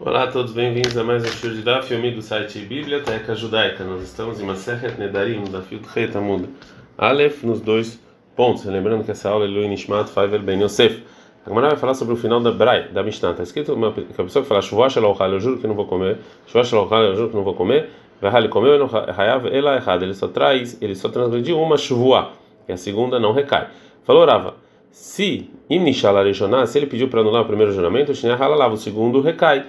Olá a todos, bem-vindos a mais um show de Daf Yomi do site Biblioteca Judaica. Nós estamos em Masechet Nedarim, da Field Retamud Aleph, nos dois pontos. Lembrando que essa aula é Lui Nishmat Faivel Ben Yosef. A Gemara vai falar sobre o final da Brai, da Mishnah. Está escrito uma, que a pessoa que fala Shuvah Shalochal, eu juro que não vou comer. Shuvah Shalochal, eu juro que não vou comer. Vahali comeu hayav ela errado. Ele só traz, ele só transgrediu uma Shuvah, e a segunda não recai. Falou Rava. Se Imnishal Arishoná, se ele pediu para anular o primeiro juramento, o Shinah o segundo recai.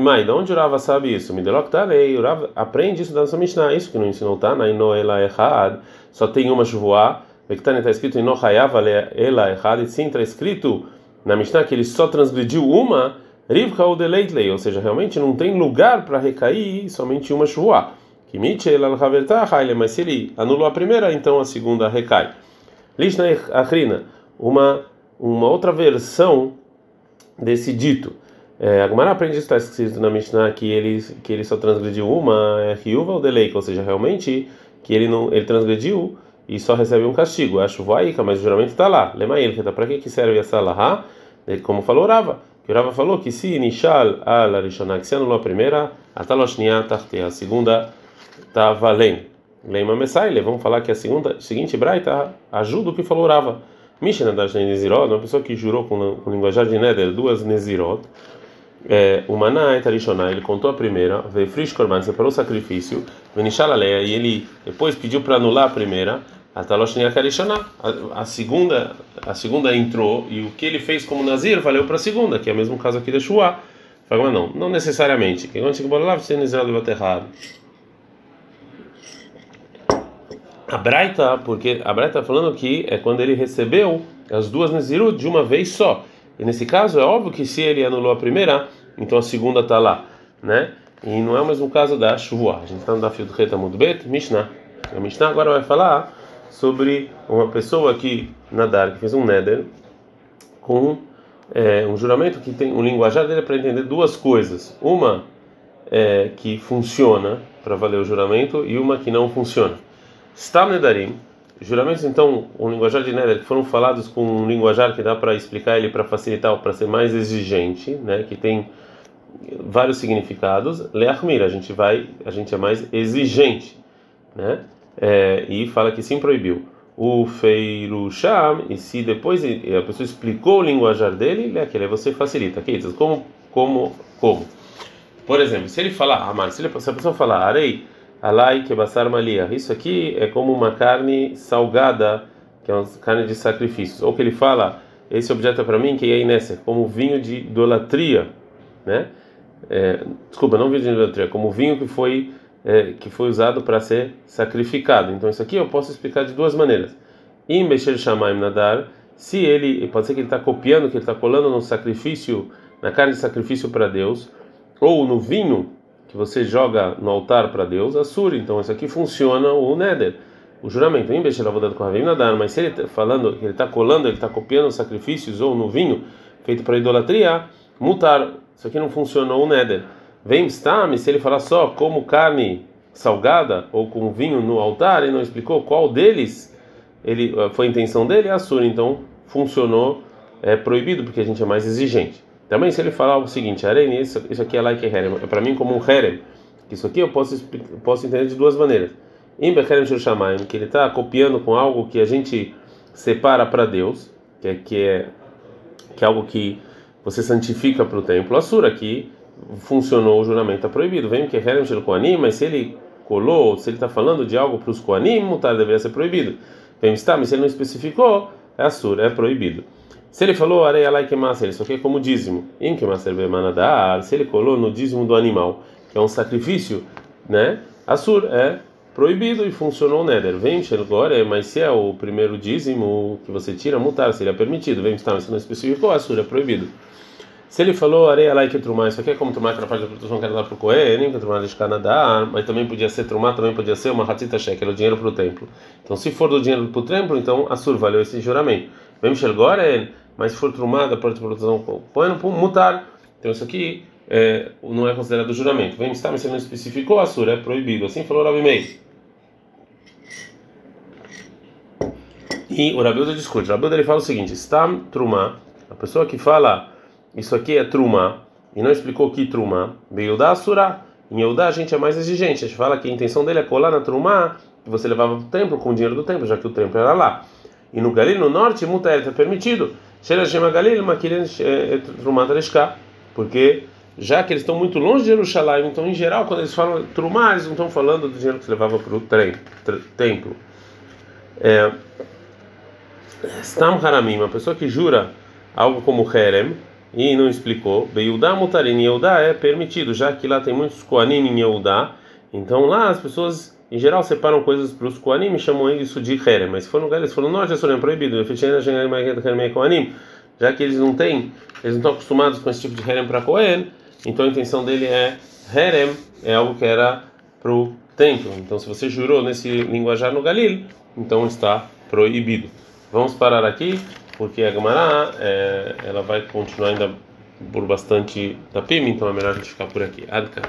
Mãe, de onde o Rava sabe isso? Me delok talei, o Rava aprende isso da nossa Mishnah, isso que não ensinou tá? Na ela errad, só tem uma chuvoá, Vektane está escrito em Nohayav ela errad, e sim está escrito na Mishnah que ele só transgrediu uma, Rivka ou Deleitlei, ou seja, realmente não tem lugar para recair somente uma chuvoá. Kimit ela mas se ele anulou a primeira, então a segunda recai. Lishna Achrina, uma, uma outra versão desse dito. É, a Gemara aprende está escrito na Mishnah que ele, que ele só transgrediu uma, é Ryuva ou Deleika, ou seja, realmente que ele não ele transgrediu e só recebe um castigo. Acho voaica, mas o juramento está lá. Lema ele, que para que serve essa lahá? Como falou Rava, que Rava falou que se Nishal al Arishonah, que se anulou a primeira, a Taloshnia Tarte, a segunda está valendo. Lema Messaile, vamos falar que a segunda, seguinte Braita ajuda o que falou Rava. Mishnah das Nezirot, uma pessoa que jurou com, com linguajar de Neder duas Nezirot é, o Maná Etarishonah, ele contou a primeira, veio Frisch Korban, separou o sacrifício, Venishalaléia, e ele depois pediu para anular a primeira, a Taloshnia Karishonah, a segunda, a segunda entrou, e o que ele fez como Nazir valeu para a segunda, que é o mesmo caso aqui da Shua. Fala, não, não necessariamente. Que quando chega lá, você Nazir do errado. A Braita, porque a Braita está falando que é quando ele recebeu as duas Nazirut de uma vez só. E nesse caso é óbvio que se ele anulou a primeira, então a segunda está lá, né? E não é o mesmo caso da chuva. A gente está no Dafio do Reta Bet, Mishnah. A Mishnah agora vai falar sobre uma pessoa que nadar, que fez um neder com é, um juramento que tem um linguajar dele para entender duas coisas. Uma é, que funciona para valer o juramento e uma que não funciona. Stam Nedarim Juramentos, então, um linguajar de Neder que foram falados com um linguajar que dá para explicar ele para facilitar, para ser mais exigente, né, que tem vários significados. Leachmir, a gente vai, a gente é mais exigente, né? É, e fala que sim proibiu. O Feirusham, e se depois a pessoa explicou o linguajar dele, aquele você facilita. Okay? Então, como, como, como? Por exemplo, se ele falar, Amar, se, ele, se a pessoa falar arei, Alai kebassar malia. Isso aqui é como uma carne salgada, que é uma carne de sacrifícios. Ou que ele fala, esse objeto é para mim, que é inessa, como vinho de idolatria, né? É, desculpa, não vinho de idolatria, como vinho que foi é, que foi usado para ser sacrificado. Então isso aqui eu posso explicar de duas maneiras. Im Besher Shamaim Nadar, se ele, pode ser que ele está copiando, que ele está colando no sacrifício, na carne de sacrifício para Deus, ou no vinho que você joga no altar para Deus, assura. Então isso aqui funciona o neder, o juramento. Em de com nadar, mas se ele está falando ele está colando, ele está copiando os sacrifícios ou no vinho feito para idolatria, mutar. Isso aqui não funcionou o neder. Vem stam, se ele falar só como carne salgada ou com vinho no altar, ele não explicou qual deles ele foi a intenção dele, é assura. Então funcionou, é proibido porque a gente é mais exigente. Também se ele falar o seguinte, Arene, isso, isso aqui é like herem, é para mim como um herem. Isso aqui eu posso posso entender de duas maneiras. Em Becherem Shushamayim, que ele está copiando com algo que a gente separa para Deus, que é, que é que é algo que você santifica para o templo. Assura aqui funcionou o juramento está proibido. Vem que herem shel koanim, mas se ele colou, se ele está falando de algo para os koanim, mutar deveria ser proibido. Vem está, mas se ele não especificou, é assura, é proibido. Se ele falou areia lá que massa, isso aqui é como dízimo. Em que massa se ele colou no dízimo do animal, que é um sacrifício, né? Assur é proibido e funcionou o neder. Vem agora, mas se é o primeiro dízimo que você tira, mutar, seria permitido. Vem estar, se não especificou, assur é proibido. Se ele falou areia lá que trumar, isso aqui é como trumar que era parte da produção que lá para o Cohen, que trumar de Canadá, mas também podia ser trumar, também podia ser uma ratita cheque, era o dinheiro para o templo. Então, se for do dinheiro para o templo, então assur valeu esse juramento. Vem agora, mas se for trumada para a produção põe no mutar. Então isso aqui é, não é considerado juramento. Vem estar, mas você não especificou a sura, é proibido. Assim falou Rabi Meir. E o Rabilda discute. O Rabilda ele fala o seguinte: está trumá, a pessoa que fala isso aqui é trumá, e não explicou que veio da Asura. Em Eudá a gente é mais exigente, a gente fala que a intenção dele é colar na truma que você levava o templo com o dinheiro do templo, já que o templo era lá. E no Galil, no norte, muta está permitido. Sheila Shema Galil, Makiren Trumat porque já que eles estão muito longe de Jerusalém, então em geral, quando eles falam Trumá, eles não estão falando do dinheiro que se levava para o templo. É, Stam Haramim, uma pessoa que jura algo como Herem e não explicou, Beyudá Mutarin, Yehudá é permitido, já que lá tem muitos Koanim em Yehudá, então lá as pessoas em geral separam coisas para os Koanim e chamam isso de Herem, mas se for no lugar eles falam, não, já é proibido, já que eles não têm, eles não estão acostumados com esse tipo de Herem para Kohen, então a intenção dele é Herem, é algo que era para o templo. Então se você jurou nesse linguajar no Galil, então está proibido. Vamos parar aqui, porque a Gemara é, ela vai continuar ainda por bastante tapim, então é melhor a gente ficar por aqui. Adka.